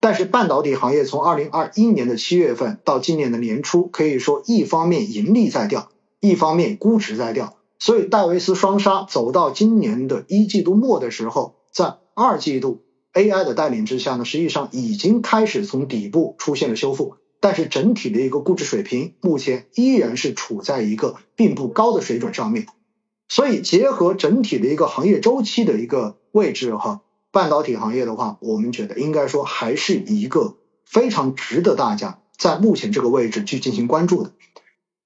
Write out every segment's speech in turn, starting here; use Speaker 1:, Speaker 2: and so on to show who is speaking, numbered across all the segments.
Speaker 1: 但是半导体行业从二零二一年的七月份到今年的年初，可以说一方面盈利在掉，一方面估值在掉，所以戴维斯双杀走到今年的一季度末的时候，在二季度 AI 的带领之下呢，实际上已经开始从底部出现了修复，但是整体的一个估值水平目前依然是处在一个并不高的水准上面，所以结合整体的一个行业周期的一个位置哈。半导体行业的话，我们觉得应该说还是一个非常值得大家在目前这个位置去进行关注的。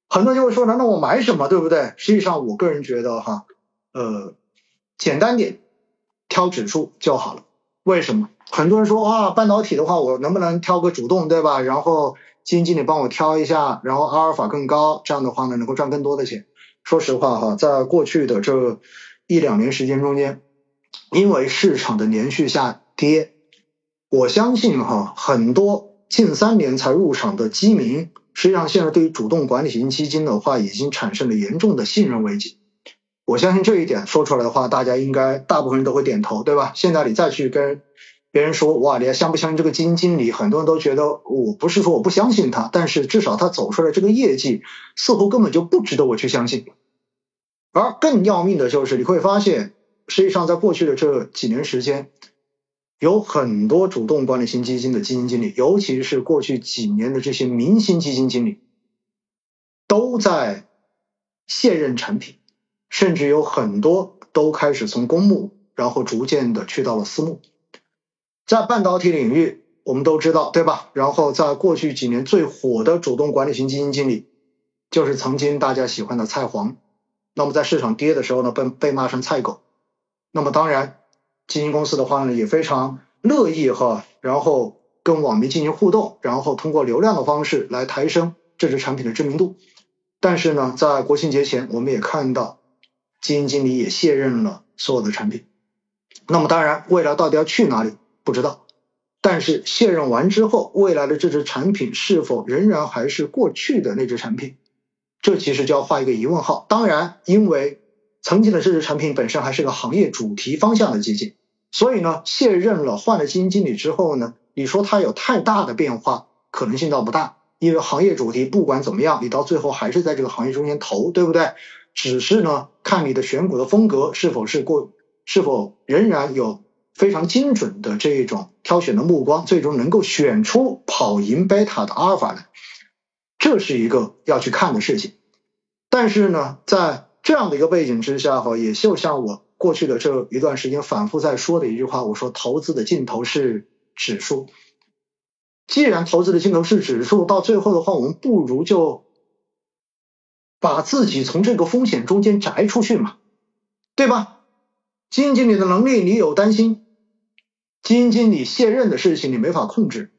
Speaker 1: 很多人就会说难道我买什么，对不对？实际上，我个人觉得哈，呃，简单点，挑指数就好了。为什么？很多人说啊，半导体的话，我能不能挑个主动，对吧？然后基金经理帮我挑一下，然后阿尔法更高，这样的话呢，能够赚更多的钱。说实话哈，在过去的这一两年时间中间。因为市场的连续下跌，我相信哈，很多近三年才入场的基民，实际上现在对于主动管理型基金的话，已经产生了严重的信任危机。我相信这一点说出来的话，大家应该大部分人都会点头，对吧？现在你再去跟别人说，哇，你还相不相信这个基金经理？很多人都觉得，我不是说我不相信他，但是至少他走出来这个业绩，似乎根本就不值得我去相信。而更要命的就是，你会发现。实际上，在过去的这几年时间，有很多主动管理型基金的基金经理，尤其是过去几年的这些明星基金经理，都在卸任产品，甚至有很多都开始从公募，然后逐渐的去到了私募。在半导体领域，我们都知道，对吧？然后在过去几年最火的主动管理型基金经理，就是曾经大家喜欢的菜黄。那么在市场跌的时候呢，被被骂成菜狗。那么当然，基金公司的话呢也非常乐意哈，然后跟网民进行互动，然后通过流量的方式来抬升这支产品的知名度。但是呢，在国庆节前，我们也看到基金经理也卸任了所有的产品。那么当然，未来到底要去哪里不知道。但是卸任完之后，未来的这支产品是否仍然还是过去的那支产品？这其实就要画一个疑问号。当然，因为曾经的这支产品本身还是个行业主题方向的基金，所以呢，卸任了换了基金经理之后呢，你说它有太大的变化，可能性倒不大，因为行业主题不管怎么样，你到最后还是在这个行业中间投，对不对？只是呢，看你的选股的风格是否是过，是否仍然有非常精准的这一种挑选的目光，最终能够选出跑赢贝塔的阿尔法来，这是一个要去看的事情。但是呢，在这样的一个背景之下哈，也就像我过去的这一段时间反复在说的一句话，我说投资的尽头是指数。既然投资的尽头是指数，到最后的话，我们不如就把自己从这个风险中间摘出去嘛，对吧？基金经理的能力你有担心，基金经理卸任的事情你没法控制。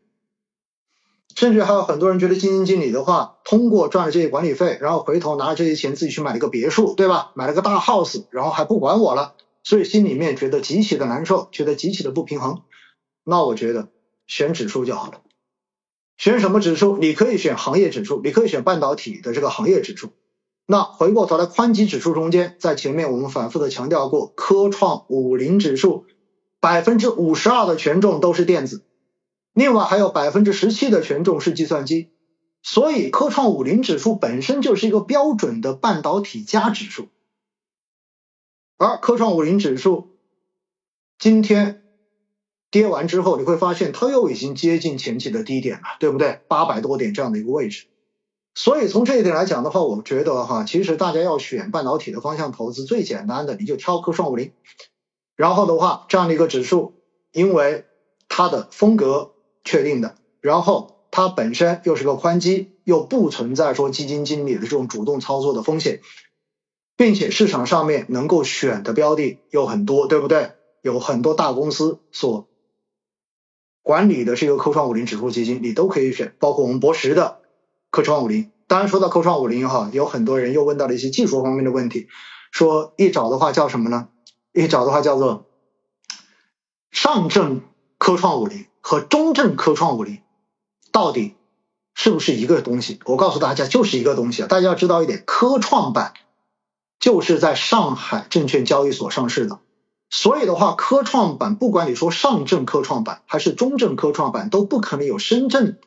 Speaker 1: 甚至还有很多人觉得基金经理的话，通过赚了这些管理费，然后回头拿着这些钱自己去买了个别墅，对吧？买了个大 house，然后还不管我了，所以心里面觉得极其的难受，觉得极其的不平衡。那我觉得选指数就好了。选什么指数？你可以选行业指数，你可以选半导体的这个行业指数。那回过头来，宽基指数中间，在前面我们反复的强调过，科创五零指数百分之五十二的权重都是电子。另外还有百分之十七的权重是计算机，所以科创五零指数本身就是一个标准的半导体加指数，而科创五零指数今天跌完之后，你会发现它又已经接近前期的低点了，对不对？八百多点这样的一个位置，所以从这一点来讲的话，我觉得哈，其实大家要选半导体的方向投资，最简单的你就挑科创五零，然后的话这样的一个指数，因为它的风格。确定的，然后它本身又是个宽基，又不存在说基金经理的这种主动操作的风险，并且市场上面能够选的标的又很多，对不对？有很多大公司所管理的是一个科创五零指数基金，你都可以选，包括我们博时的科创五零。当然说到科创五零哈，有很多人又问到了一些技术方面的问题，说一找的话叫什么呢？一找的话叫做上证科创五零。和中证科创五零到底是不是一个东西？我告诉大家，就是一个东西啊！大家要知道一点，科创板就是在上海证券交易所上市的，所以的话，科创板不管你说上证科创板还是中证科创板，都不可能有深圳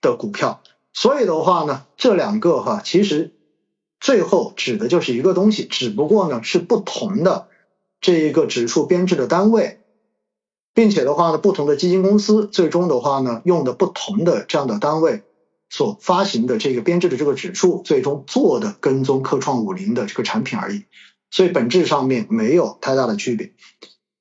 Speaker 1: 的股票。所以的话呢，这两个哈，其实最后指的就是一个东西，只不过呢是不同的这一个指数编制的单位，并且的话呢，不同的基金公司最终的话呢，用的不同的这样的单位所发行的这个编制的这个指数，最终做的跟踪科创五零的这个产品而已。所以本质上面没有太大的区别。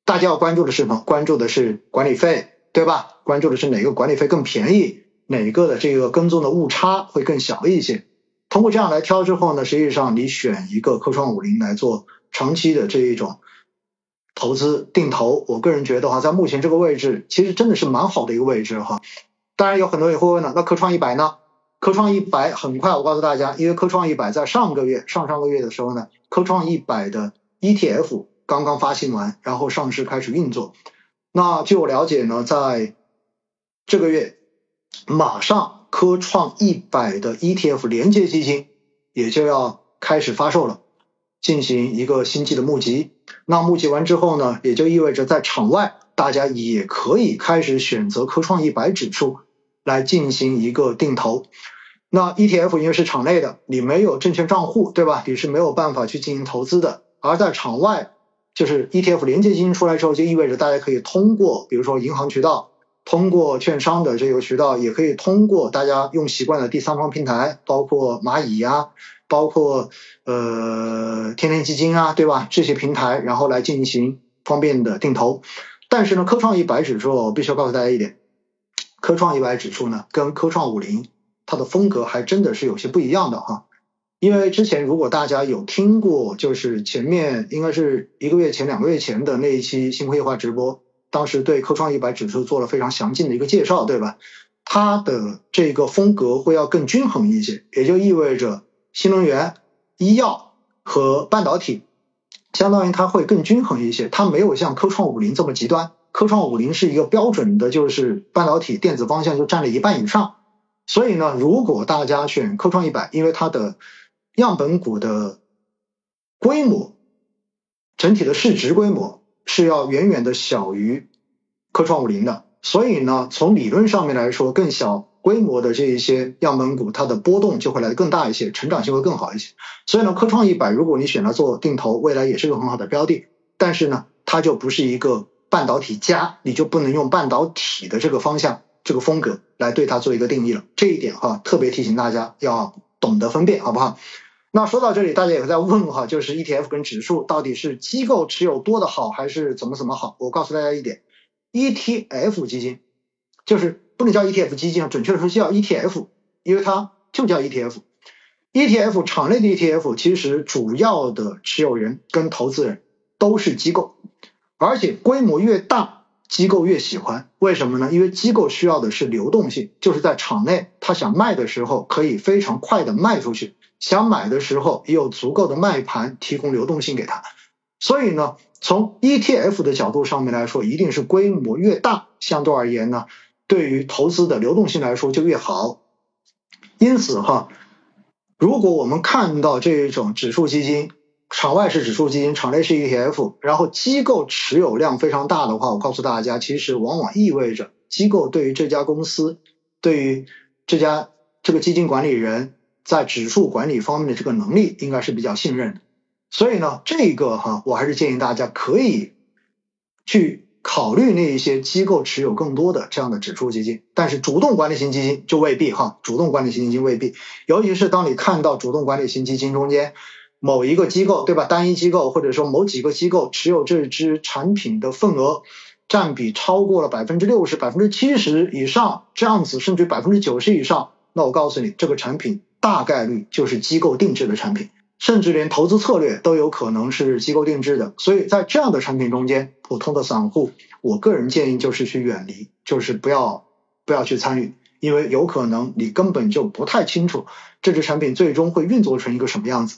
Speaker 1: 大家要关注的是什么？关注的是管理费，对吧？关注的是哪个管理费更便宜？哪个的这个跟踪的误差会更小一些？通过这样来挑之后呢，实际上你选一个科创五零来做长期的这一种投资定投，我个人觉得话，在目前这个位置，其实真的是蛮好的一个位置哈。当然有很多人会问了，那科创一百呢？科创一百很快，我告诉大家，因为科创一百在上个月、上上个月的时候呢，科创一百的 ETF 刚刚发行完，然后上市开始运作。那据我了解呢，在这个月。马上科创一百的 ETF 连接基金也就要开始发售了，进行一个新季的募集。那募集完之后呢，也就意味着在场外大家也可以开始选择科创一百指数来进行一个定投。那 ETF 因为是场内的，你没有证券账户，对吧？你是没有办法去进行投资的。而在场外，就是 ETF 连接基金出来之后，就意味着大家可以通过，比如说银行渠道。通过券商的这个渠道，也可以通过大家用习惯的第三方平台，包括蚂蚁呀，包括呃天天基金啊，对吧？这些平台，然后来进行方便的定投。但是呢，科创一百指数，我必须要告诉大家一点，科创一百指数呢，跟科创五零它的风格还真的是有些不一样的哈。因为之前如果大家有听过，就是前面应该是一个月前、两个月前的那一期新会话直播。当时对科创一百指数做了非常详尽的一个介绍，对吧？它的这个风格会要更均衡一些，也就意味着新能源、医药和半导体，相当于它会更均衡一些。它没有像科创五零这么极端，科创五零是一个标准的，就是半导体电子方向就占了一半以上。所以呢，如果大家选科创一百，因为它的样本股的规模，整体的市值规模。是要远远的小于科创五零的，所以呢，从理论上面来说，更小规模的这一些样本股，它的波动就会来的更大一些，成长性会更好一些。所以呢，科创一百，如果你选择做定投，未来也是个很好的标的。但是呢，它就不是一个半导体加，你就不能用半导体的这个方向、这个风格来对它做一个定义了。这一点哈，特别提醒大家要懂得分辨，好不好？那说到这里，大家也在问哈，就是 ETF 跟指数到底是机构持有多的好，还是怎么怎么好？我告诉大家一点，ETF 基金就是不能叫 ETF 基金啊，准确的说叫 ETF，因为它就叫 ETF。ETF 场内的 ETF 其实主要的持有人跟投资人都是机构，而且规模越大，机构越喜欢。为什么呢？因为机构需要的是流动性，就是在场内他想卖的时候，可以非常快的卖出去。想买的时候也有足够的卖盘提供流动性给他，所以呢，从 ETF 的角度上面来说，一定是规模越大，相对而言呢，对于投资的流动性来说就越好。因此哈，如果我们看到这种指数基金，场外是指数基金，场内是 ETF，然后机构持有量非常大的话，我告诉大家，其实往往意味着机构对于这家公司，对于这家这个基金管理人。在指数管理方面的这个能力应该是比较信任的，所以呢，这个哈，我还是建议大家可以去考虑那一些机构持有更多的这样的指数基金，但是主动管理型基金就未必哈，主动管理型基金未必，尤其是当你看到主动管理型基金中间某一个机构对吧，单一机构或者说某几个机构持有这支产品的份额占比超过了百分之六十、百分之七十以上，这样子甚至百分之九十以上，那我告诉你，这个产品。大概率就是机构定制的产品，甚至连投资策略都有可能是机构定制的。所以在这样的产品中间，普通的散户，我个人建议就是去远离，就是不要不要去参与，因为有可能你根本就不太清楚这支产品最终会运作成一个什么样子。